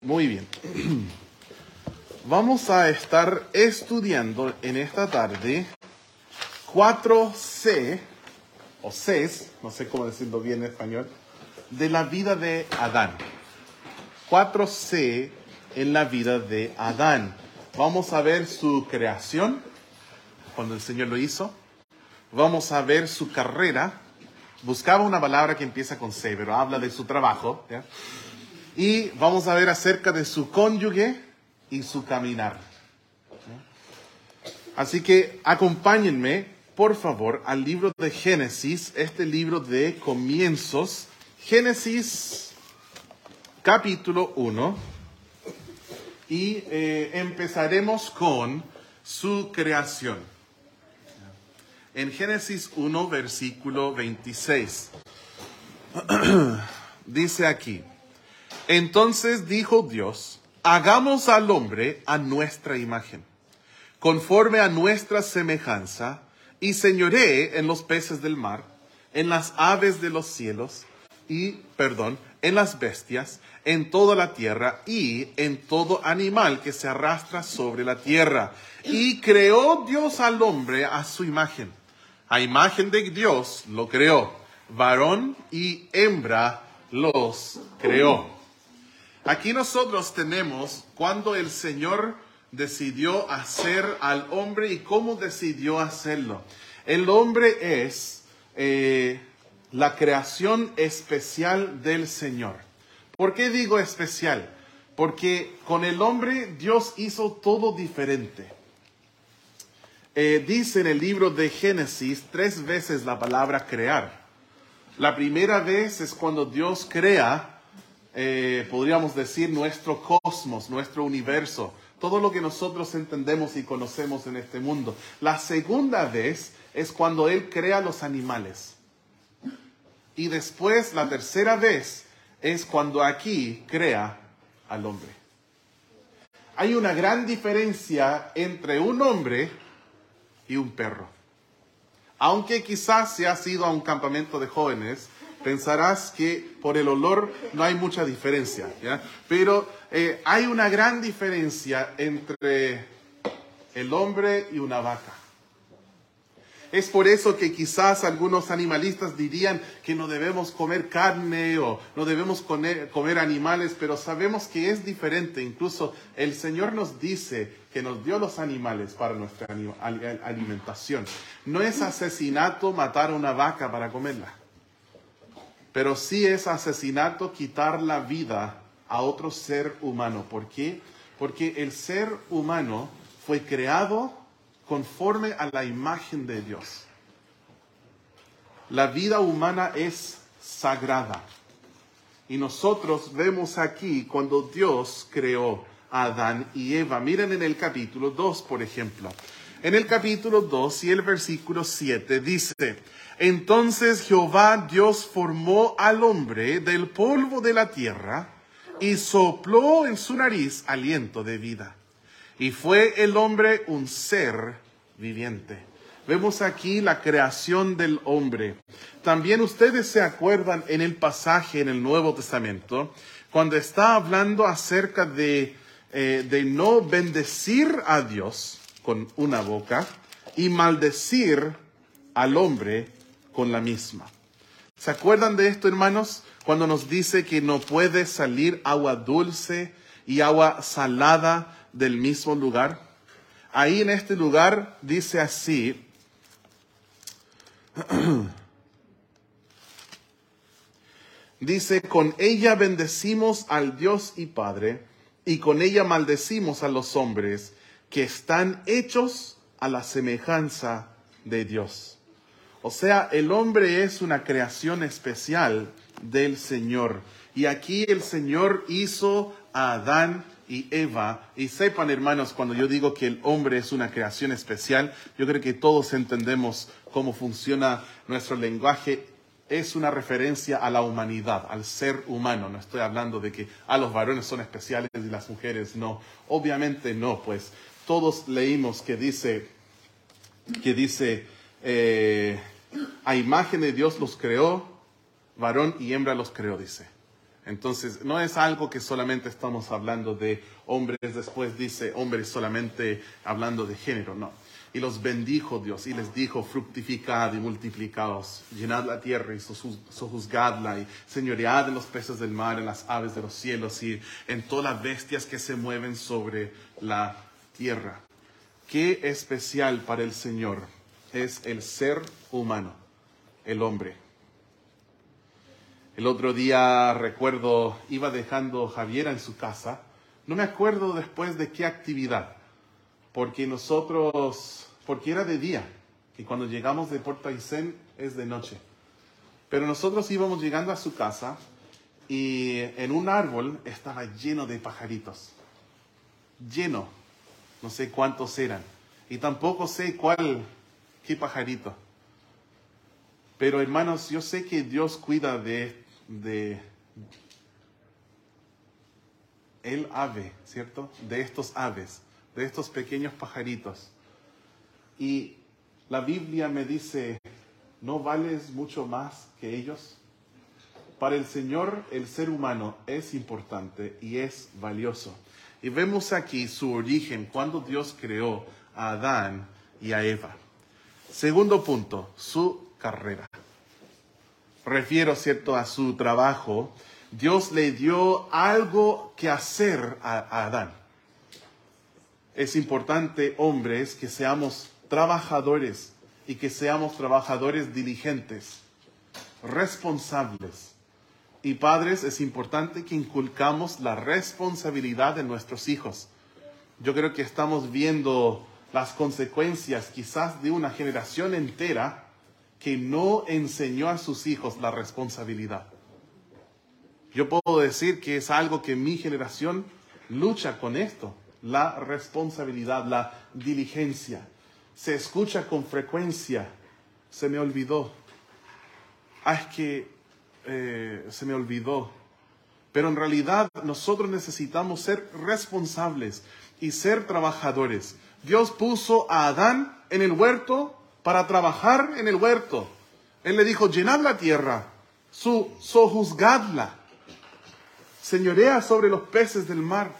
Muy bien. Vamos a estar estudiando en esta tarde 4C, o Cs, no sé cómo decirlo bien en español, de la vida de Adán. 4C en la vida de Adán. Vamos a ver su creación, cuando el Señor lo hizo. Vamos a ver su carrera. Buscaba una palabra que empieza con C, pero habla de su trabajo. ¿ya? Y vamos a ver acerca de su cónyuge y su caminar. Así que acompáñenme, por favor, al libro de Génesis, este libro de comienzos. Génesis capítulo 1. Y eh, empezaremos con su creación. En Génesis 1, versículo 26. Dice aquí. Entonces dijo Dios, hagamos al hombre a nuestra imagen, conforme a nuestra semejanza, y señoree en los peces del mar, en las aves de los cielos, y, perdón, en las bestias, en toda la tierra, y en todo animal que se arrastra sobre la tierra. Y creó Dios al hombre a su imagen. A imagen de Dios lo creó. Varón y hembra los creó. Aquí nosotros tenemos cuando el Señor decidió hacer al hombre y cómo decidió hacerlo. El hombre es eh, la creación especial del Señor. ¿Por qué digo especial? Porque con el hombre Dios hizo todo diferente. Eh, dice en el libro de Génesis tres veces la palabra crear. La primera vez es cuando Dios crea eh, podríamos decir, nuestro cosmos, nuestro universo, todo lo que nosotros entendemos y conocemos en este mundo. La segunda vez es cuando Él crea los animales. Y después, la tercera vez, es cuando aquí crea al hombre. Hay una gran diferencia entre un hombre y un perro. Aunque quizás se ha sido a un campamento de jóvenes, pensarás que por el olor no hay mucha diferencia. Pero eh, hay una gran diferencia entre el hombre y una vaca. Es por eso que quizás algunos animalistas dirían que no debemos comer carne o no debemos comer, comer, animales, pero sabemos que es diferente. Incluso el Señor nos dice que nos dio los animales para nuestra alimentación. No es asesinato matar a una vaca para comerla. Pero sí es asesinato quitar la vida a otro ser humano. ¿Por qué? Porque el ser humano fue creado conforme a la imagen de Dios. La vida humana es sagrada. Y nosotros vemos aquí cuando Dios creó a Adán y Eva. Miren en el capítulo 2, por ejemplo. En el capítulo 2 y el versículo 7 dice, entonces Jehová Dios formó al hombre del polvo de la tierra y sopló en su nariz aliento de vida. Y fue el hombre un ser viviente. Vemos aquí la creación del hombre. También ustedes se acuerdan en el pasaje en el Nuevo Testamento, cuando está hablando acerca de, eh, de no bendecir a Dios con una boca y maldecir al hombre con la misma. ¿Se acuerdan de esto, hermanos? Cuando nos dice que no puede salir agua dulce y agua salada del mismo lugar. Ahí en este lugar dice así, dice, con ella bendecimos al Dios y Padre, y con ella maldecimos a los hombres que están hechos a la semejanza de Dios. O sea, el hombre es una creación especial del Señor. Y aquí el Señor hizo a Adán y Eva. Y sepan, hermanos, cuando yo digo que el hombre es una creación especial, yo creo que todos entendemos cómo funciona nuestro lenguaje. Es una referencia a la humanidad, al ser humano. No estoy hablando de que a ah, los varones son especiales y las mujeres no. Obviamente no, pues todos leímos que dice, que dice, eh, a imagen de Dios los creó, varón y hembra los creó, dice. Entonces, no es algo que solamente estamos hablando de hombres, después dice hombres solamente hablando de género, no. Y los bendijo Dios y les dijo, fructificad y multiplicaos, llenad la tierra y sojuzgadla y señoread en los peces del mar, en las aves de los cielos y en todas las bestias que se mueven sobre la tierra. Qué especial para el Señor es el ser humano, el hombre. El otro día recuerdo, iba dejando Javiera en su casa, no me acuerdo después de qué actividad, porque nosotros, porque era de día, y cuando llegamos de Puerto Aysén es de noche. Pero nosotros íbamos llegando a su casa y en un árbol estaba lleno de pajaritos, lleno, no sé cuántos eran, y tampoco sé cuál, qué pajarito. Pero hermanos, yo sé que Dios cuida de de el ave, ¿cierto? De estos aves, de estos pequeños pajaritos. Y la Biblia me dice, ¿no vales mucho más que ellos? Para el Señor el ser humano es importante y es valioso. Y vemos aquí su origen, cuando Dios creó a Adán y a Eva. Segundo punto, su carrera refiero, ¿cierto?, a su trabajo, Dios le dio algo que hacer a, Adán. Es importante, hombres, que seamos trabajadores y que seamos trabajadores diligentes, responsables. Y padres, es importante que inculcamos la responsabilidad de nuestros hijos. Yo creo que estamos viendo las consecuencias quizás de una generación entera que no enseñó a sus hijos la responsabilidad. Yo puedo decir que es algo que mi generación lucha con esto, la responsabilidad, la diligencia. Se escucha con frecuencia, se me olvidó. Ah, es que eh, se me olvidó. Pero en realidad nosotros necesitamos ser responsables y ser trabajadores. Dios puso a Adán en el huerto para trabajar en el huerto. Él le dijo, llenad la tierra, su, sojuzgadla, señorea sobre los peces del mar.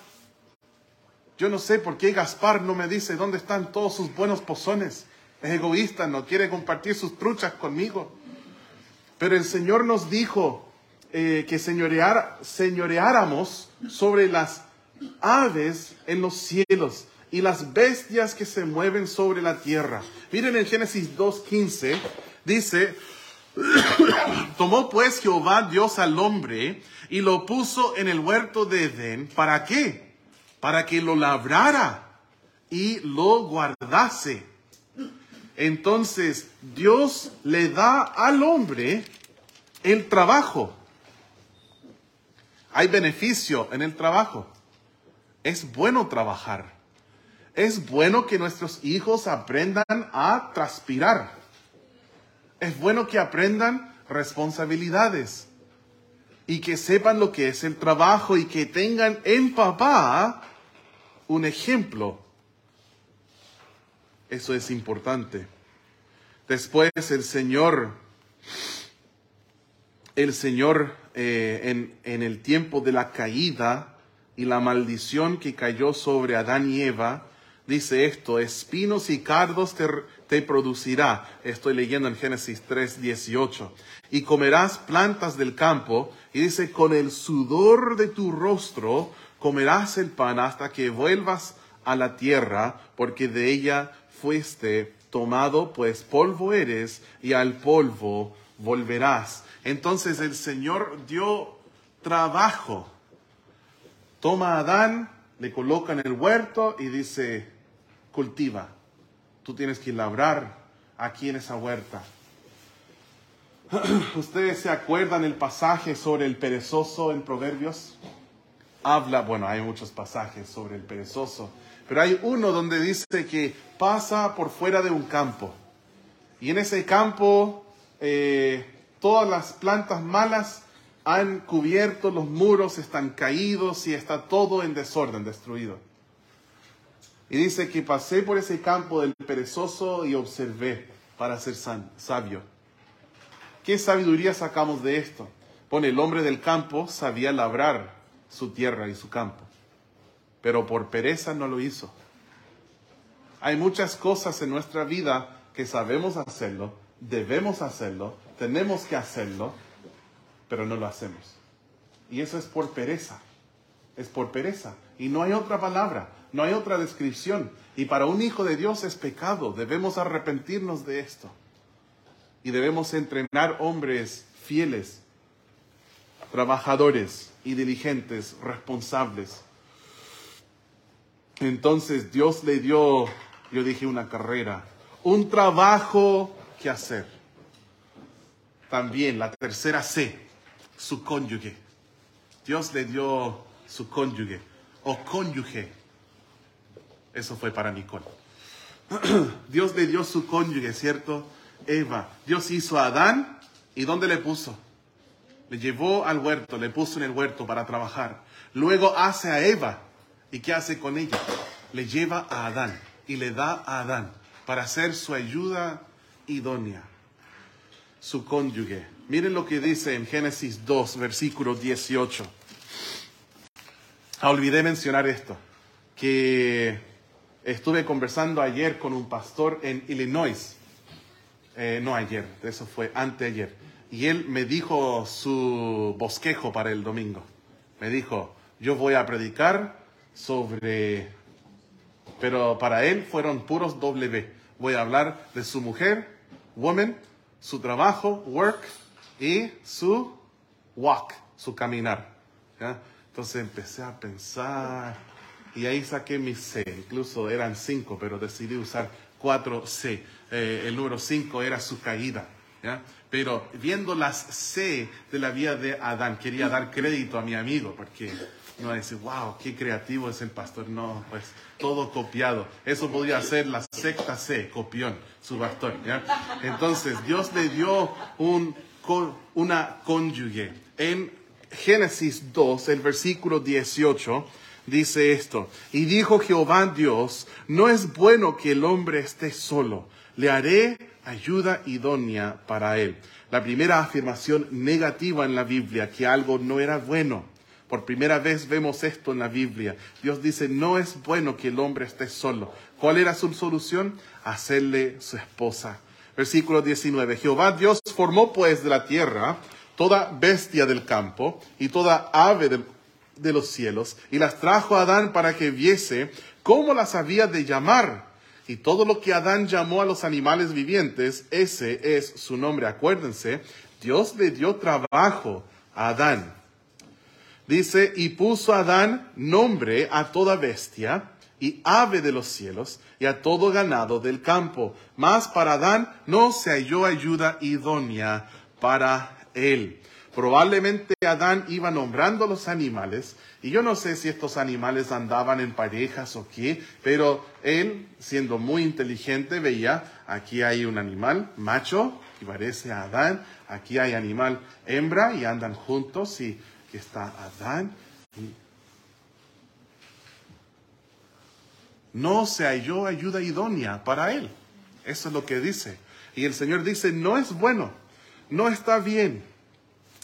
Yo no sé por qué Gaspar no me dice dónde están todos sus buenos pozones. Es egoísta, no quiere compartir sus truchas conmigo. Pero el Señor nos dijo eh, que señorear, señoreáramos sobre las aves en los cielos y las bestias que se mueven sobre la tierra. Miren en Génesis 2.15, dice, tomó pues Jehová Dios al hombre y lo puso en el huerto de Edén. ¿Para qué? Para que lo labrara y lo guardase. Entonces Dios le da al hombre el trabajo. Hay beneficio en el trabajo. Es bueno trabajar es bueno que nuestros hijos aprendan a transpirar. Es bueno que aprendan responsabilidades y que sepan lo que es el trabajo y que tengan en papá un ejemplo. Eso es importante. Después el Señor, el Señor eh, en, en el tiempo de la caída y la maldición que cayó sobre Adán y Eva, dice esto, espinos y cardos te, producirá. Estoy leyendo en Génesis 3, 18. Y comerás plantas del campo. Y dice, con el sudor de tu rostro comerás el pan hasta que vuelvas a la tierra, porque de ella fuiste tomado, pues polvo eres y al polvo volverás. Entonces el Señor dio trabajo. Toma a Adán, le coloca en el huerto y dice, cultiva. Tú tienes que labrar aquí en esa huerta. ¿Ustedes se acuerdan el pasaje sobre el perezoso en Proverbios? Habla, bueno, hay muchos pasajes sobre el perezoso, pero hay uno donde dice que pasa por fuera de un campo. Y en ese campo eh, todas las plantas malas han cubierto los muros, están caídos y está todo en desorden, destruido. Y dice que pasé por ese campo del perezoso y observé para ser sabio. ¿Qué sabiduría sacamos de esto? Pone, el hombre del campo sabía labrar su tierra y su campo, pero por pereza no lo hizo. Hay muchas cosas en nuestra vida que sabemos hacerlo, debemos hacerlo, tenemos que hacerlo, pero no lo hacemos. Y eso es por pereza. Es por pereza. Y no hay otra palabra, no hay otra descripción. Y para un hijo de Dios es pecado. Debemos arrepentirnos de esto. Y debemos entrenar hombres fieles, trabajadores y diligentes, responsables. Entonces Dios le dio, yo dije, una carrera, un trabajo que hacer. También la tercera C, su cónyuge. Dios le dio su cónyuge o cónyuge. Eso fue para Nicole. Dios le dio su cónyuge, ¿cierto? Eva. Dios hizo a Adán y ¿dónde le puso? Le llevó al huerto, le puso en el huerto para trabajar. Luego hace a Eva. ¿Y qué hace con ella? Le lleva a Adán y le da a Adán para ser su ayuda idónea, su cónyuge. Miren lo que dice en Génesis 2, versículo 18. Ah, olvidé mencionar esto, que estuve conversando ayer con un pastor en Illinois. Eh, no ayer, eso fue anteayer. Y él me dijo su bosquejo para el domingo. Me dijo, yo voy a predicar sobre... Pero para él fueron puros W. Voy a hablar de su mujer, woman, su trabajo, work, y su walk, su caminar. Entonces empecé a pensar y ahí saqué mi C, incluso eran cinco, pero decidí usar cuatro C. Eh, el número cinco era su caída. Pero viendo las C de la vida de Adán, quería dar crédito a mi amigo, porque no decir, wow, qué creativo es el pastor. No, pues todo copiado. Eso podría ser la secta C, copión, su pastor. Entonces, Dios le dio un una cónyuge. En Génesis 2, el versículo 18, dice esto, y dijo Jehová Dios, no es bueno que el hombre esté solo, le haré ayuda idónea para él. La primera afirmación negativa en la Biblia, que algo no era bueno. Por primera vez vemos esto en la Biblia. Dios dice, no es bueno que el hombre esté solo. ¿Cuál era su solución? Hacerle su esposa Versículo 19. Jehová Dios formó pues de la tierra toda bestia del campo y toda ave de, los cielos y las trajo a Adán para que viese cómo las había de llamar. Y todo lo que Adán llamó a los animales vivientes, ese es su nombre. Acuérdense, Dios le dio trabajo a Adán. Dice, y puso a Adán nombre a toda bestia y ave de los cielos y a todo ganado del campo. Mas para Adán no se halló ayuda idónea para él. Probablemente Adán iba nombrando los animales, y yo no sé si estos animales andaban en parejas o qué, pero él, siendo muy inteligente, veía, aquí hay un animal macho, que parece a Adán, aquí hay animal hembra, y andan juntos, y está Adán, no se halló ayuda idónea para él. Eso es lo que dice. Y el Señor dice, no es bueno, no está bien.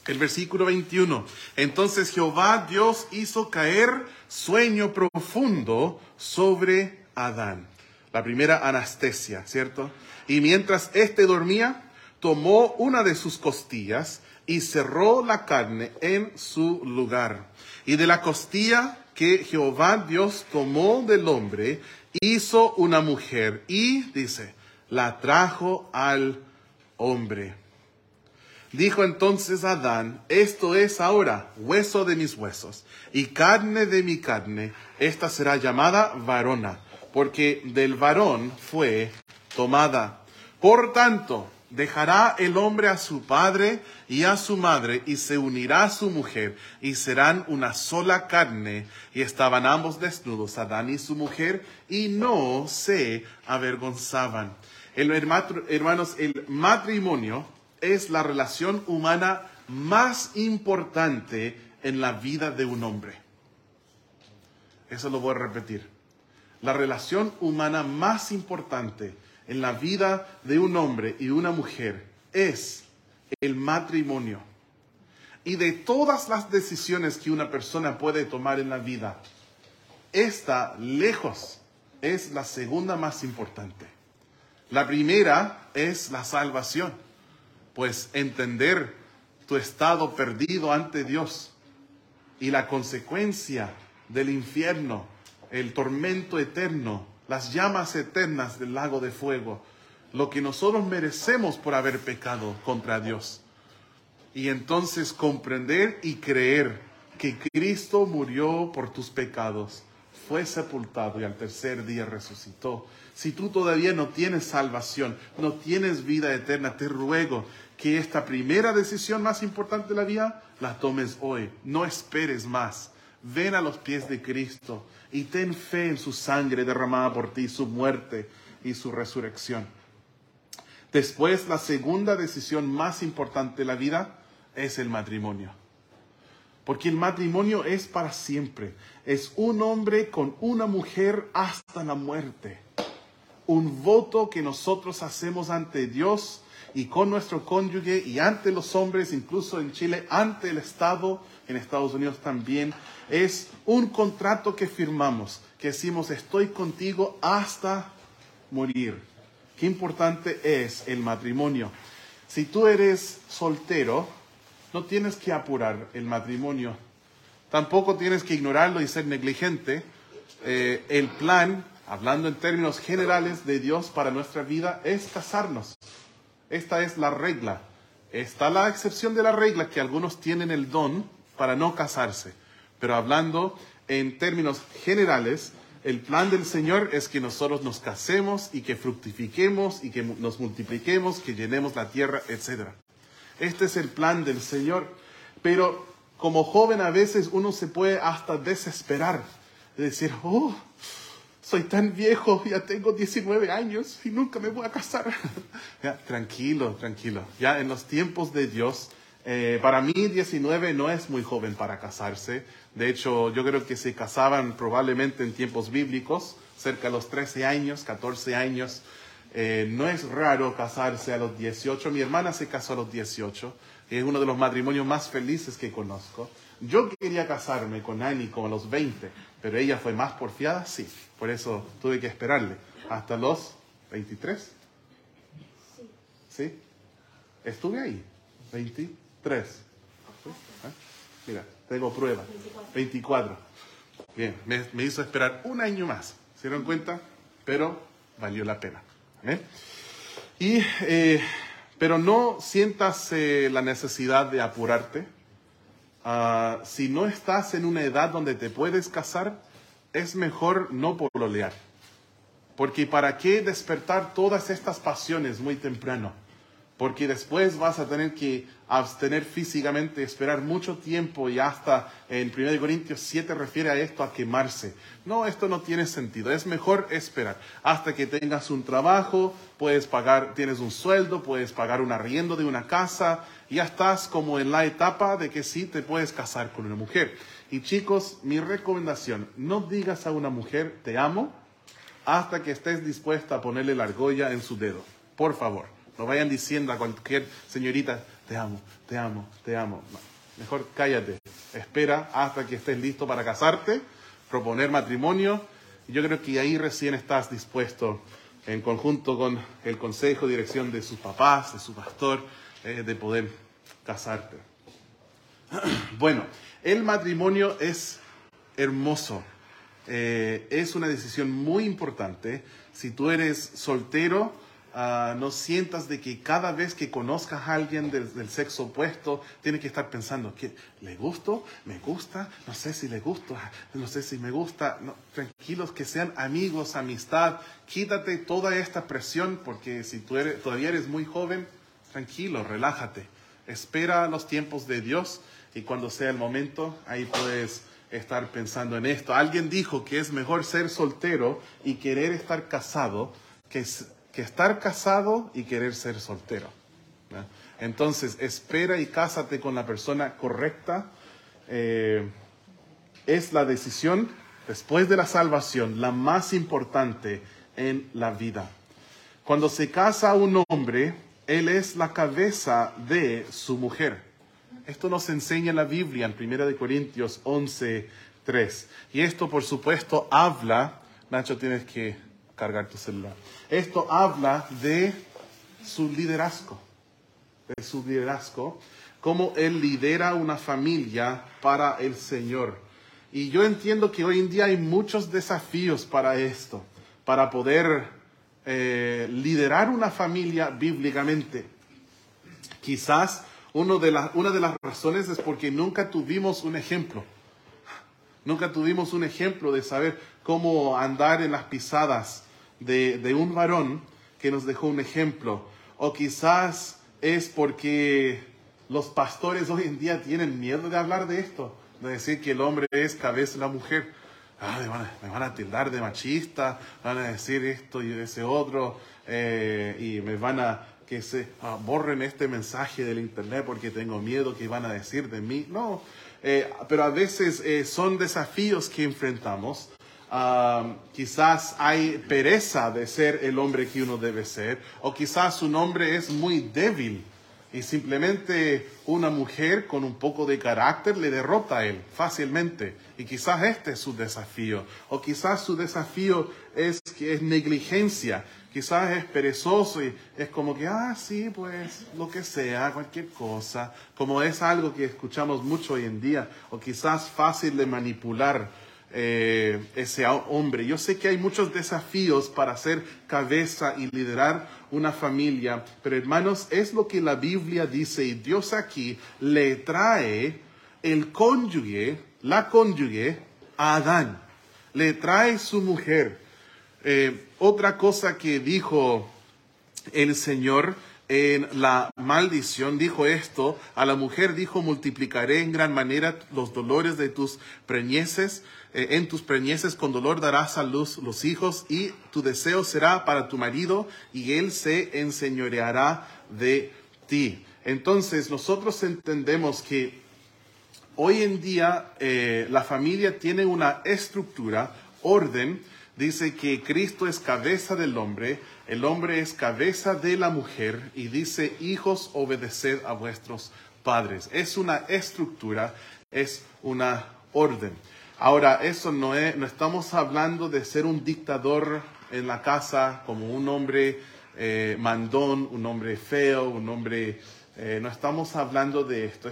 El versículo 21. Entonces Jehová Dios hizo caer sueño profundo sobre Adán. La primera anestesia, ¿cierto? Y mientras éste dormía, tomó una de sus costillas y cerró la carne en su lugar. Y de la costilla que Jehová Dios tomó del hombre, hizo una mujer y, dice, la trajo al hombre. Dijo entonces Adán, esto es ahora hueso de mis huesos y carne de mi carne, esta será llamada varona, porque del varón fue tomada. Por tanto, Dejará el hombre a su padre y a su madre y se unirá a su mujer y serán una sola carne. Y estaban ambos desnudos, Adán y su mujer, y no se avergonzaban. El, hermanos, el matrimonio es la relación humana más importante en la vida de un hombre. Eso lo voy a repetir. La relación humana más importante en la vida de un hombre y una mujer es el matrimonio. Y de todas las decisiones que una persona puede tomar en la vida, esta lejos es la segunda más importante. La primera es la salvación, pues entender tu estado perdido ante Dios y la consecuencia del infierno, el tormento eterno, las llamas eternas del lago de fuego, lo que nosotros merecemos por haber pecado contra Dios. Y entonces comprender y creer que Cristo murió por tus pecados, fue sepultado y al tercer día resucitó. Si tú todavía no tienes salvación, no tienes vida eterna, te ruego que esta primera decisión más importante de la vida la tomes hoy. No esperes más. Ven a los pies de Cristo y ten fe en su sangre derramada por ti, su muerte y su resurrección. Después, la segunda decisión más importante de la vida es el matrimonio. Porque el matrimonio es para siempre. Es un hombre con una mujer hasta la muerte. Un voto que nosotros hacemos ante Dios y con nuestro cónyuge y ante los hombres, incluso en Chile, ante el Estado, en Estados Unidos también, es un contrato que firmamos, que decimos estoy contigo hasta morir. Qué importante es el matrimonio. Si tú eres soltero, no tienes que apurar el matrimonio. Tampoco tienes que ignorarlo y ser negligente. Eh, el plan, hablando en términos generales de Dios para nuestra vida, es casarnos. Esta es la regla. Está la excepción de la regla que algunos tienen el don para no casarse. Pero hablando en términos generales, el plan del Señor es que nosotros nos casemos y que fructifiquemos y que nos multipliquemos, que llenemos la tierra, etc. Este es el plan del Señor. Pero como joven a veces uno se puede hasta desesperar de decir, oh, soy tan viejo, ya tengo 19 años y nunca me voy a casar. tranquilo, tranquilo. Ya en los tiempos de Dios, eh, para mí 19 no es muy joven para casarse. De hecho, yo creo que se casaban probablemente en tiempos bíblicos, cerca de los 13 años, 14 años. Eh, no es raro casarse a los 18. Mi hermana se casó a los 18. Es uno de los matrimonios más felices que conozco. Yo quería casarme con Annie como a los 20, pero ella fue más porfiada, sí. Por eso tuve que esperarle hasta los 23. Sí. Estuve ahí, 23. ¿Ah? Mira, tengo prueba. 24. Bien, me, hizo esperar un año más. ¿Se dieron cuenta? Pero valió la pena. Y, eh, pero no sientas eh, la necesidad de apurarte Ah, si no estás en una edad donde te puedes casar, es mejor no pololear. Porque ¿para qué despertar todas estas pasiones muy temprano? Porque después vas a tener que abstener físicamente, esperar mucho tiempo y hasta en 1 Corintios 7 refiere a esto, a quemarse. No, esto no tiene sentido, es mejor esperar hasta que tengas un trabajo, puedes pagar, tienes un sueldo, puedes pagar un arriendo de una casa, ya estás como en la etapa de que sí te puedes casar con una mujer. Y chicos, mi recomendación, no digas a una mujer te amo hasta que estés dispuesta a ponerle la argolla en su dedo. Por favor. No vayan diciendo a cualquier señorita, te amo, te amo, te amo. mejor cállate. Espera hasta que estés listo para casarte, proponer matrimonio. Yo creo que ahí recién estás dispuesto, en conjunto con el consejo, dirección de sus papás, de su pastor, eh, de poder casarte. Bueno, el matrimonio es hermoso. Eh, es una decisión muy importante. Si tú eres soltero, Ah, no sientas de que cada vez que conozcas a alguien del, sexo opuesto, tienes que estar pensando, que ¿le gusto? ¿Me gusta? No sé si le gusta, no sé si me gusta. tranquilos, que sean amigos, amistad. Quítate toda esta presión porque si tú eres, todavía eres muy joven, tranquilo, relájate. Espera los tiempos de Dios y cuando sea el momento, ahí puedes estar pensando en esto. Alguien dijo que es mejor ser soltero y querer estar casado que que estar casado y querer ser soltero. Entonces, espera y cásate con la persona correcta. Eh, es la decisión, después de la salvación, la más importante en la vida. Cuando se casa un hombre, él es la cabeza de su mujer. Esto nos enseña la Biblia en 1 Corintios 11, 3. Y esto, por supuesto, habla, Nacho, tienes que cargar tu celular. Esto habla de su liderazgo, de su liderazgo, cómo él lidera una familia para el Señor. Y yo entiendo que hoy en día hay muchos desafíos para esto, para poder eh, liderar una familia bíblicamente. Quizás uno de una de las razones es porque nunca tuvimos un ejemplo. Nunca tuvimos un ejemplo de saber cómo andar en las pisadas de, de un varón que nos dejó un ejemplo. O quizás es porque los pastores hoy en día tienen miedo de hablar de esto, de decir que el hombre es cabeza de la mujer. Ah, me, van a, me van a tildar de machista, van a decir esto y ese otro, eh, y me van a que se ah, borren este mensaje del internet porque tengo miedo que van a decir de mí. No, eh, pero a veces eh, son desafíos que enfrentamos. Quizás hay pereza de ser el hombre que uno debe ser, o quizás un hombre es muy débil y simplemente una mujer con un poco de carácter le derrota a él fácilmente. Y quizás este es su desafío. O quizás su desafío es que es negligencia quizás es perezoso y es como que, ah, sí, pues lo que sea, cualquier cosa, como es algo que escuchamos mucho hoy en día, o quizás fácil de manipular eh, ese hombre. Yo sé que hay muchos desafíos para ser cabeza y liderar una familia, pero hermanos, es lo que la Biblia dice y Dios aquí le trae el cónyuge, la cónyuge, a Adán. Le trae su mujer. Eh, otra cosa que dijo el Señor en la maldición, dijo esto, a la mujer dijo, multiplicaré en gran manera los dolores de tus preñeces, eh, en tus preñeces con dolor darás a luz los hijos y tu deseo será para tu marido y él se enseñoreará de ti. Entonces nosotros entendemos que hoy en día eh, la familia tiene una estructura, orden, dice que Cristo es cabeza del hombre, el hombre es cabeza de la mujer y dice, hijos, obedeced a vuestros padres. Es una estructura, es una orden. Ahora, eso no es, no estamos hablando de ser un dictador en la casa como un hombre eh, mandón, un hombre feo, un hombre... Eh, no estamos hablando de esto.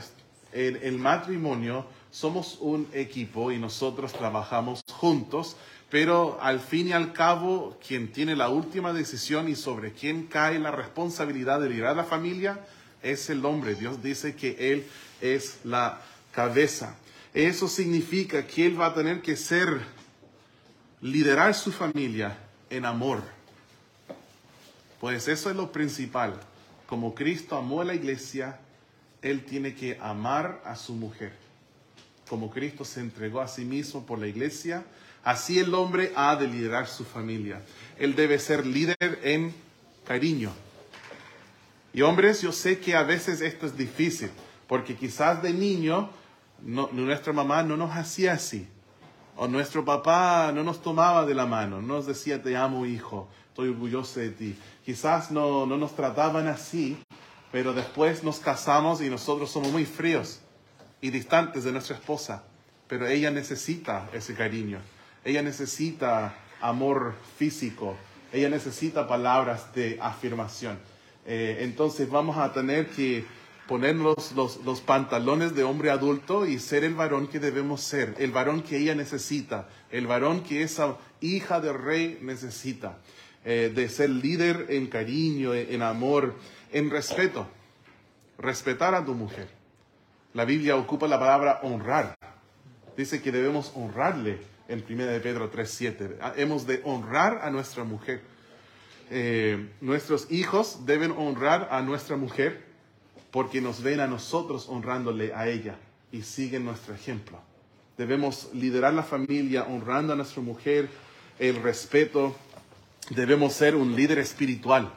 En el matrimonio somos un equipo y nosotros trabajamos juntos pero al fin y al cabo, quien tiene la última decisión y sobre quien cae la responsabilidad de liderar la familia es el hombre. Dios dice que Él es la cabeza. Eso significa que Él va a tener que ser, liderar su familia en amor. Pues eso es lo principal. Como Cristo amó a la iglesia, Él tiene que amar a su mujer. Como Cristo se entregó a sí mismo por la iglesia, Así el hombre ha de liderar su familia. Él debe ser líder en cariño. Y hombres, yo sé que a veces esto es difícil, porque quizás de niño nuestra mamá no nos hacía así. O nuestro papá no nos tomaba de la mano, no nos decía te amo hijo, estoy orgulloso de ti. Quizás no, no nos trataban así, pero después nos casamos y nosotros somos muy fríos y distantes de nuestra esposa. Pero ella necesita ese cariño. Ella necesita amor físico. Ella necesita palabras de afirmación. Eh, entonces vamos a tener que ponernos los, los, pantalones de hombre adulto y ser el varón que debemos ser, el varón que ella necesita, el varón que esa hija del rey necesita, eh, de ser líder en cariño, en amor, en respeto, respetar a tu mujer. La Biblia ocupa la palabra honrar. Dice que debemos honrarle en 1 de Pedro 3.7. Ah, hemos de honrar a nuestra mujer. Eh, nuestros hijos deben honrar a nuestra mujer porque nos ven a nosotros honrándole a ella y siguen nuestro ejemplo. Debemos liderar la familia honrando a nuestra mujer, el respeto. Debemos ser un líder espiritual.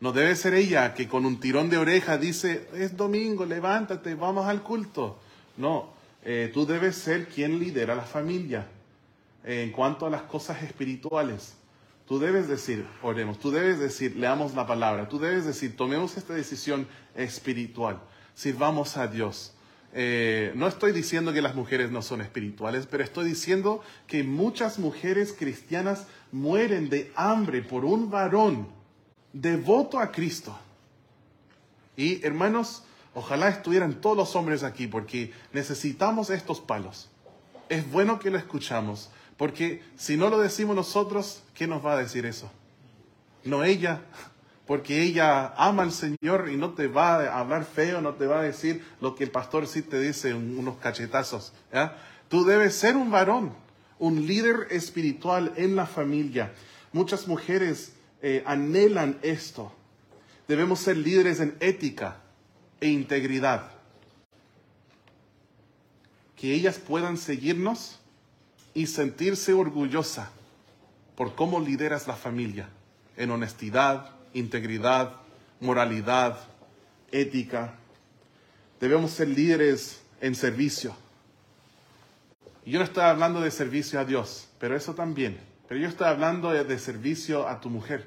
No debe ser ella que con un tirón de oreja dice, es domingo, levántate, vamos al culto. No, eh, tú debes ser quien lidera la familia en cuanto a las cosas espirituales. Tú debes decir, oremos, tú debes decir, leamos la palabra, tú debes decir, tomemos esta decisión espiritual. sirvamos a Dios. Eh, no estoy diciendo que las mujeres no son espirituales, pero estoy diciendo que muchas mujeres cristianas mueren de hambre por un varón devoto a Cristo. Y hermanos, ojalá estuvieran todos los hombres aquí porque necesitamos estos palos. Es bueno que lo escuchamos, porque si no lo decimos nosotros, ¿qué nos va a decir eso? No ella, porque ella ama al Señor y no te va a hablar feo, no te va a decir lo que el pastor sí te dice, unos cachetazos. Tú debes ser un varón, un líder espiritual en la familia. Muchas mujeres eh, anhelan esto. Debemos ser líderes en ética e integridad. Que ellas puedan seguirnos y sentirse orgullosa por cómo lideras la familia en honestidad, integridad, moralidad, ética. Debemos ser líderes en servicio. Yo no estoy hablando de servicio a Dios, pero eso también. Pero yo estoy hablando de servicio a tu mujer,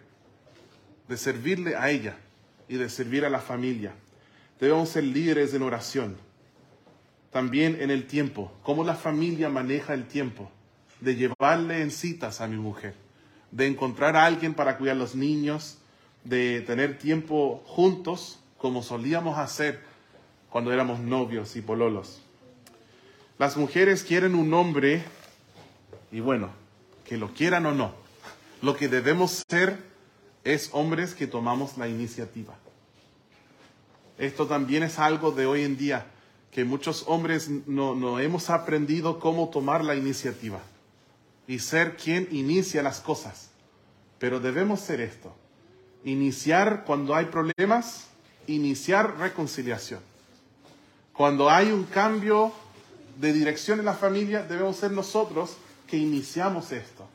de servirle a ella y de servir a la familia. Debemos ser líderes en oración. También en el tiempo, cómo la familia maneja el tiempo, de llevarle en citas a mi mujer, de encontrar a alguien para cuidar a los niños, de tener tiempo juntos como solíamos hacer cuando éramos novios y pololos. Las mujeres quieren un hombre, y bueno, que lo quieran o no, lo que debemos ser es hombres que tomamos la iniciativa. Esto también es algo de hoy en día, que muchos hombres no, no hemos aprendido cómo tomar la iniciativa y ser quien inicia las cosas. Pero debemos ser esto. Iniciar cuando hay problemas, iniciar reconciliación. Cuando hay un cambio de dirección en la familia, debemos ser nosotros que iniciamos esto.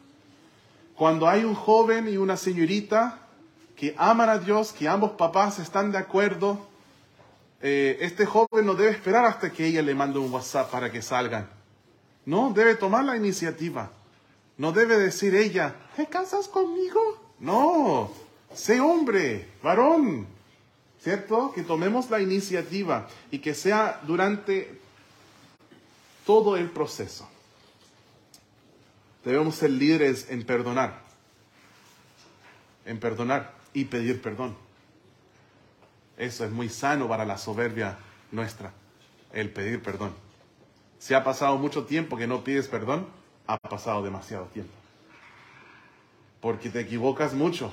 Cuando hay un joven y una señorita que aman a Dios, que ambos papás están de acuerdo, eh, este joven no debe esperar hasta que ella le mande un WhatsApp para que salgan. No, debe tomar la iniciativa. No debe decir ella, ¿te casas conmigo? No, sé hombre, varón, ¿cierto? Que tomemos la iniciativa y que sea durante todo el proceso. Debemos ser líderes en perdonar, en perdonar y pedir perdón. Eso es muy sano para la soberbia nuestra, el pedir perdón. Si ha pasado mucho tiempo que no pides perdón, ha pasado demasiado tiempo. Porque te equivocas mucho.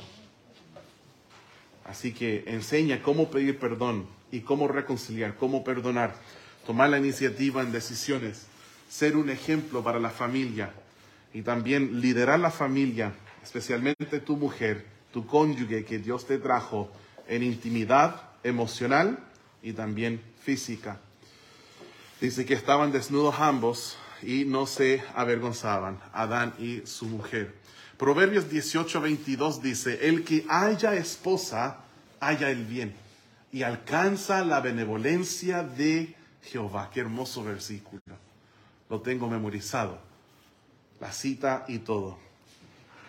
Así que enseña cómo pedir perdón y cómo reconciliar, cómo perdonar, tomar la iniciativa en decisiones, ser un ejemplo para la familia y también liderar la familia, especialmente tu mujer, tu cónyuge que Dios te trajo en intimidad emocional y también física. Dice que estaban desnudos ambos y no se avergonzaban, Adán y su mujer. Proverbios 18, 22 dice, el que haya esposa, haya el bien y alcanza la benevolencia de Jehová. Qué hermoso versículo. Lo tengo memorizado. La cita y todo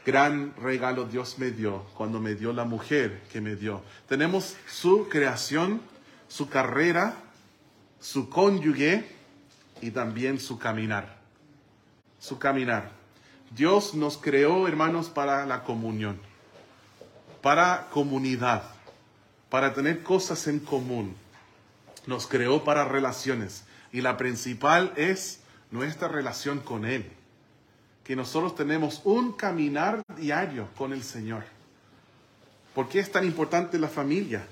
gran regalo Dios me dio cuando me dio la mujer que me dio. Tenemos su creación, su carrera, su cónyuge y también su caminar. Su caminar. Dios nos creó, hermanos, para la comunión, para comunidad, para tener cosas en común. Nos creó para relaciones y la principal es nuestra relación con Él que nosotros tenemos un caminar diario con el Señor. ¿Por qué es tan importante la familia?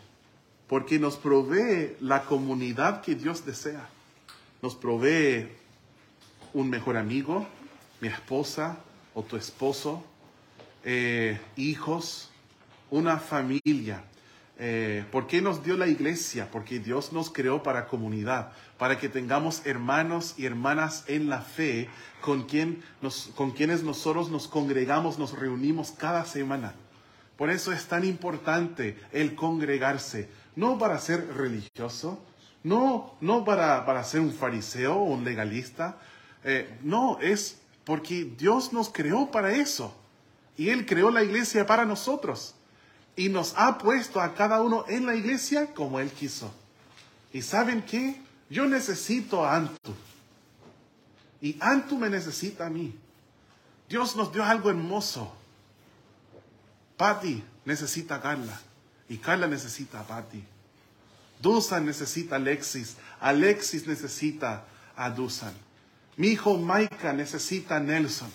Porque nos provee la comunidad que Dios desea. Nos provee un mejor amigo, mi esposa o tu esposo, eh, hijos, una familia. Eh, ¿Por qué nos dio la iglesia? Porque Dios nos creó para comunidad, para que tengamos hermanos y hermanas en la fe con, quien nos, con quienes nosotros nos congregamos, nos reunimos cada semana. Por eso es tan importante el congregarse, no para ser religioso, no, no para, para ser un fariseo o un legalista, eh, no, es porque Dios nos creó para eso. Y Él creó la iglesia para nosotros y nos ha puesto a cada uno en la iglesia como Él quiso. ¿Y saben qué? Yo necesito a Antu. Y Antu me necesita a mí. Dios nos dio algo hermoso. Patty necesita a Carla. Y Carla necesita a Patty. Dusan necesita a Alexis. Alexis necesita a Dusan. Mi hijo Maika necesita a Nelson.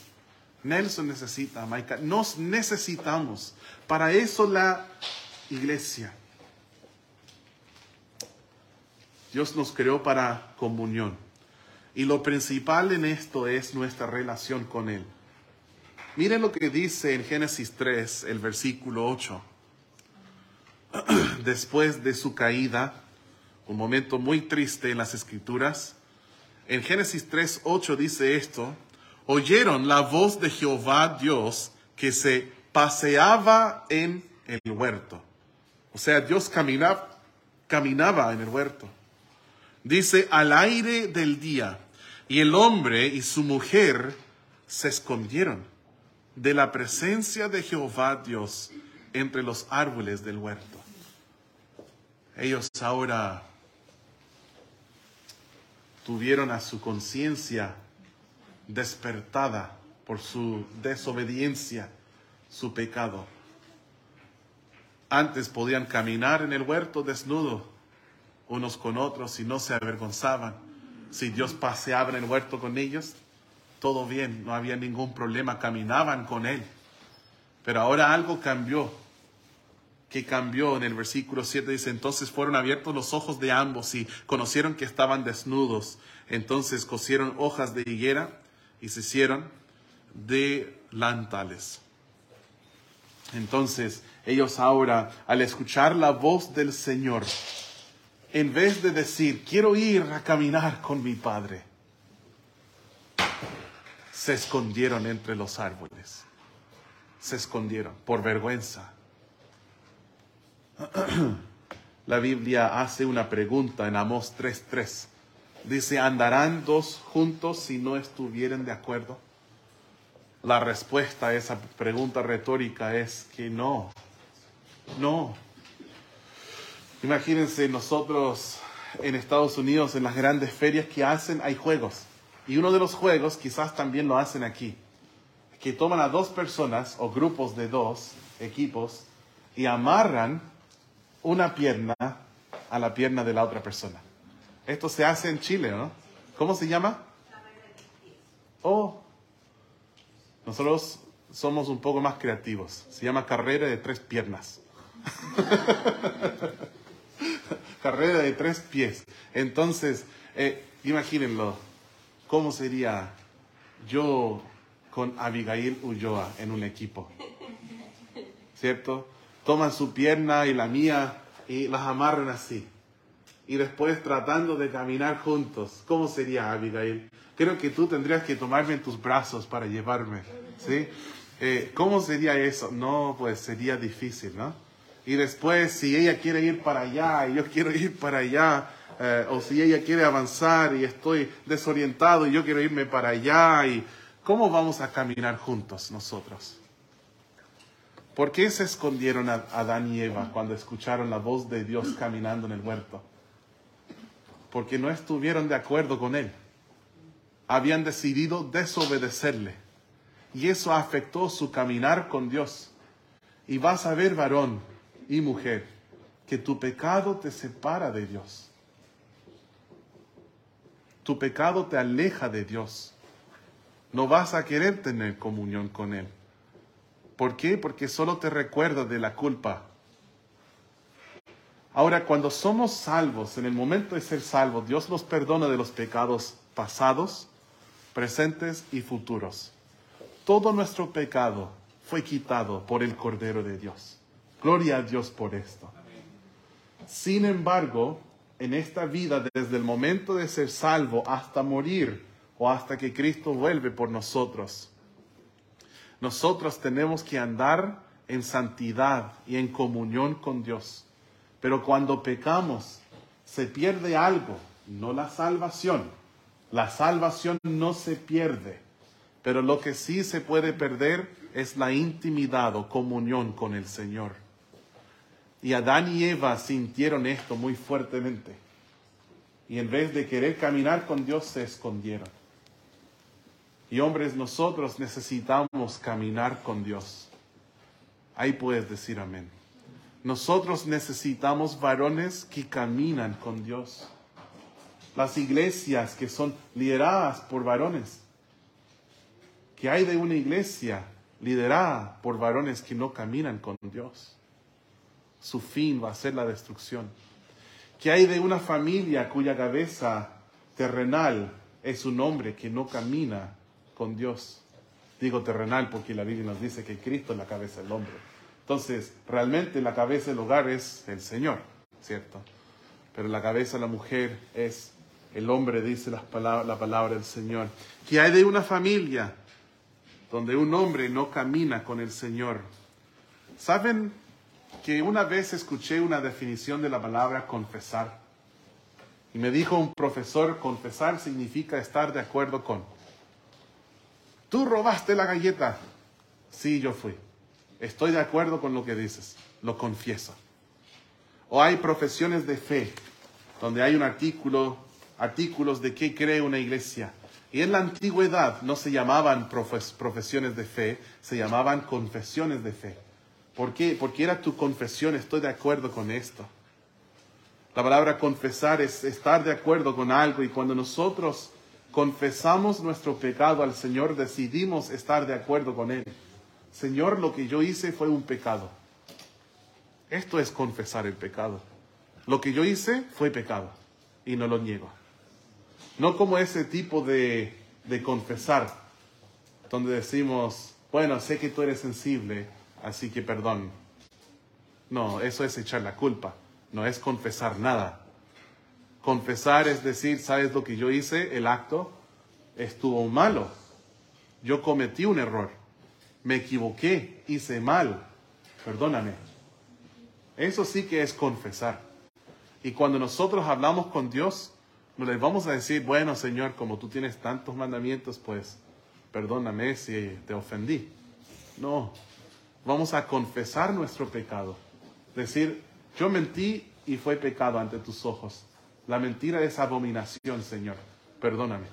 Nelson necesita a Maika. Nos necesitamos. Para eso la iglesia. Dios nos creó para comunión. Y lo principal en esto es nuestra relación con Él. Miren lo que dice en Génesis 3, el versículo 8. Después de su caída, un momento muy triste en las escrituras, en Génesis 3, 8 dice esto, oyeron la voz de Jehová Dios que se paseaba en el huerto. O sea, Dios caminaba, caminaba en el huerto. Dice, al aire del día, y el hombre y su mujer se escondieron de la presencia de Jehová Dios entre los árboles del huerto. Ellos ahora tuvieron a su conciencia despertada por su desobediencia, su pecado. Antes podían caminar en el huerto desnudo unos con otros y no se avergonzaban. Si Dios paseaba en el huerto con ellos, todo bien, no había ningún problema, caminaban con Él. Pero ahora algo cambió. que cambió? En el versículo 7 dice, entonces fueron abiertos los ojos de ambos y conocieron que estaban desnudos. Entonces cosieron hojas de higuera y se hicieron delantales. Entonces ellos ahora, al escuchar la voz del Señor, en vez de decir, quiero ir a caminar con mi Padre, se escondieron entre los árboles. Se escondieron por vergüenza. La Biblia hace una pregunta en Amós 3:3. Dice, ¿andarán dos juntos si no estuvieran de acuerdo? La respuesta a esa pregunta retórica es que no, no. Imagínense nosotros en Estados Unidos, en las grandes ferias que hacen, hay juegos. Y uno de los juegos, quizás también lo hacen aquí, que toman a dos personas o grupos de dos equipos y amarran una pierna a la pierna de la otra persona. Esto se hace en Chile, ¿no? ¿Cómo se llama? Oh, nosotros somos un poco más creativos. Se llama carrera de tres piernas. carrera de tres pies. Entonces, eh, imagínenlo. ¿Cómo sería yo con Abigail Ulloa en un equipo? ¿Cierto? Toman su pierna y la mía y las amarran así y después tratando de caminar juntos. ¿Cómo sería, Abigail? Creo que tú tendrías que tomarme en tus brazos para llevarme, ¿sí? Eh, ¿Cómo sería eso? No, pues sería difícil, ¿no? Y después, si ella quiere ir para allá y yo quiero ir para allá, eh, o si ella quiere avanzar y estoy desorientado y yo quiero irme para allá, y ¿cómo vamos a caminar juntos nosotros? ¿Por qué se escondieron a Adán y Eva cuando escucharon la voz de Dios caminando en el huerto? porque no estuvieron de acuerdo con él. Habían decidido desobedecerle. Y eso afectó su caminar con Dios. Y vas a ver, varón y mujer, que tu pecado te separa de Dios. Tu pecado te aleja de Dios. No vas a querer tener comunión con Él. ¿Por qué? Porque solo te recuerda de la culpa Ahora, cuando somos salvos, en el momento de ser salvos, Dios nos perdona de los pecados pasados, presentes y futuros. Todo nuestro pecado fue quitado por el Cordero de Dios. Gloria a Dios por esto. Sin embargo, en esta vida, desde el momento de ser salvo hasta morir o hasta que Cristo vuelve por nosotros, nosotros tenemos que andar en santidad y en comunión con Dios. Pero cuando pecamos, se pierde algo, no la salvación. La salvación no se pierde, pero lo que sí se puede perder es la intimidad o comunión con el Señor. Y Adán y Eva sintieron esto muy fuertemente. y en vez de querer caminar con Dios se escondieron. Y hombres, nosotros necesitamos caminar con Dios. Ahí puedes decir amén. Nosotros necesitamos varones que caminan con Dios. Las iglesias que son lideradas por varones. ¿Qué hay de una iglesia liderada por varones que no caminan con Dios? Su fin va a ser la destrucción. ¿Qué hay de una familia cuya cabeza terrenal es un hombre que no camina con Dios? Digo terrenal porque la Biblia nos dice que Cristo es la cabeza del hombre. Entonces, realmente la cabeza del hogar es el Señor, ¿cierto? Pero la cabeza de la mujer es el hombre, dice la palabra, la palabra del Señor. ¿Qué hay de una familia donde un hombre no camina con el Señor? ¿Saben que una vez escuché una definición de la palabra confesar? Y me dijo un profesor, confesar significa estar de acuerdo con. Tú robaste la galleta. Sí, yo fui. Estoy de acuerdo con lo que dices, lo confieso. O hay profesiones de fe, donde hay un artículo, artículos de qué cree una iglesia. Y en la antigüedad no se llamaban profesiones de fe, se llamaban confesiones de fe. ¿Por qué? Porque era tu confesión, estoy de acuerdo con esto. La palabra confesar es estar de acuerdo con algo y cuando nosotros confesamos nuestro pecado al Señor, decidimos estar de acuerdo con Él. Señor, lo que yo hice fue un pecado. Esto es confesar el pecado. Lo que yo hice fue pecado y no lo niego. No como ese tipo de, de confesar, donde decimos, bueno, sé que tú eres sensible, así que perdón. No, eso es echar la culpa, no es confesar nada. Confesar es decir, ¿sabes lo que yo hice? El acto estuvo malo. Yo cometí un error. Me equivoqué, hice mal. Perdóname. Eso sí que es confesar. Y cuando nosotros hablamos con Dios, no le vamos a decir, bueno Señor, como tú tienes tantos mandamientos, pues perdóname si te ofendí. No, vamos a confesar nuestro pecado. Decir, yo mentí y fue pecado ante tus ojos. La mentira es abominación, Señor. Perdóname.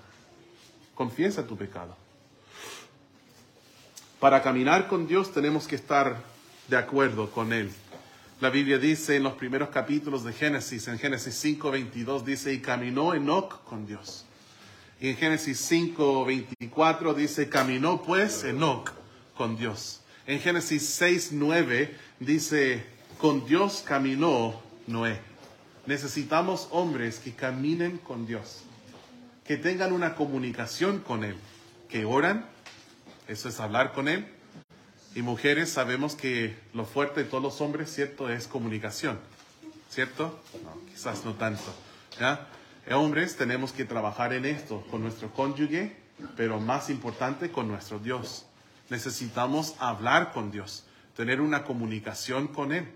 Confiesa tu pecado. Para caminar con Dios tenemos que estar de acuerdo con Él. La Biblia dice en los primeros capítulos de Génesis, en Génesis 5, 22, dice, y caminó Enoch con Dios. Y en Génesis 5, 24 dice, caminó pues Enoch con Dios. En Génesis 6, 9 dice, con Dios caminó Noé. Necesitamos hombres que caminen con Dios, que tengan una comunicación con Él, que oran, eso es hablar con Él. Y mujeres, sabemos que lo fuerte de todos los hombres, ¿cierto? Es comunicación, ¿cierto? No, quizás no tanto. ¿ya? Hombres, tenemos que trabajar en esto con nuestro cónyuge, pero más importante, con nuestro Dios. Necesitamos hablar con Dios, tener una comunicación con Él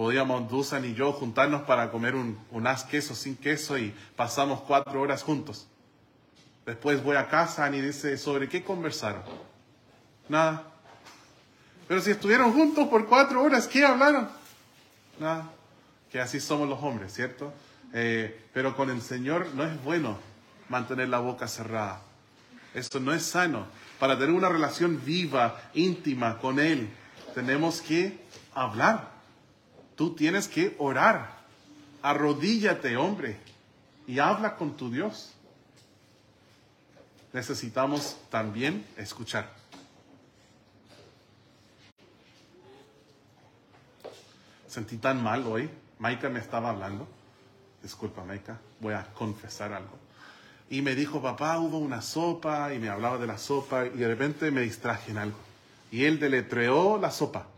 podíamos Dusan y yo juntarnos para comer un, un as queso sin queso y pasamos cuatro horas juntos. Después voy a casa y dice, ¿sobre qué conversaron? Nada. Pero si estuvieron juntos por cuatro horas, ¿qué hablaron? Nada. Que así somos los hombres, ¿cierto? Eh, pero con el Señor no es bueno mantener la boca cerrada. Esto no es sano. Para tener una relación viva, íntima con Él, tenemos que hablar. Tú tienes que orar. Arrodíllate, hombre, y habla con tu Dios. Necesitamos también escuchar. Sentí tan mal hoy. Maika me estaba hablando. Disculpa, Maika, voy a confesar algo. Y me dijo, papá, hubo una sopa, y me hablaba de la sopa, y de repente me distraje en algo. Y él deletreó la sopa.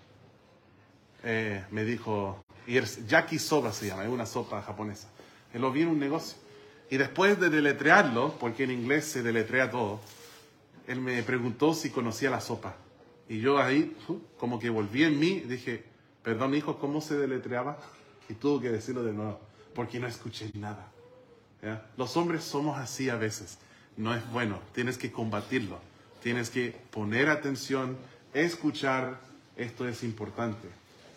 Eh, me dijo, y yakisoba se llama, es una sopa japonesa. Él lo vi en un negocio. Y después de deletrearlo, porque en inglés se deletrea todo, él me preguntó si conocía la sopa. Y yo ahí, como que volví en mí, dije, perdón hijo, ¿cómo se deletreaba? Y tuvo que decirlo de nuevo, porque no escuché nada. Los hombres somos así a veces. No es bueno, tienes que combatirlo. Tienes que poner atención, escuchar, esto es importante.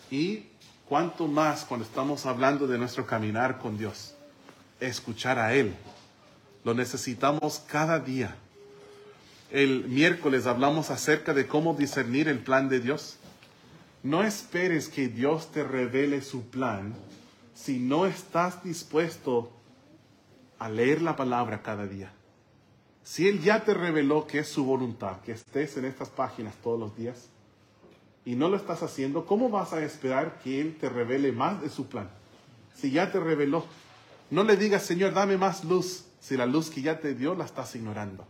Y cuánto más cuando estamos hablando de nuestro caminar con Dios. escuchar a Él. Lo necesitamos cada día. El miércoles hablamos acerca de cómo discernir el plan de Dios. No esperes que Dios te revele su plan si no estás dispuesto a leer la palabra cada día. Si Él ya te reveló que es su voluntad, que estés en estas páginas todos los días, y no lo estás haciendo, ¿cómo vas a esperar que Él te revele más de su plan? Si ya te reveló, no le digas, Señor, dame más luz, si la luz que ya te dio la estás ignorando.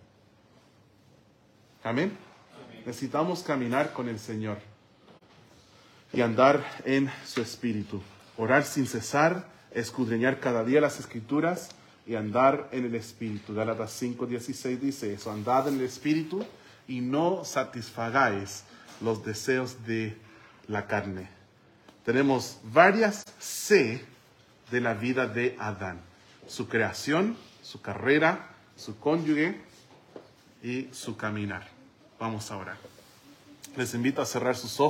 Amén. Necesitamos caminar con el Señor y andar en su espíritu. Orar sin cesar, escudriñar cada día las escrituras y andar en el espíritu. Gálatas 5:16 dice eso, andad en el espíritu y no satisfagáis los deseos de la carne. Tenemos varias C de la vida de Adán. Su creación, su carrera, su cónyuge y su caminar. Vamos a orar. Les invito a cerrar sus ojos.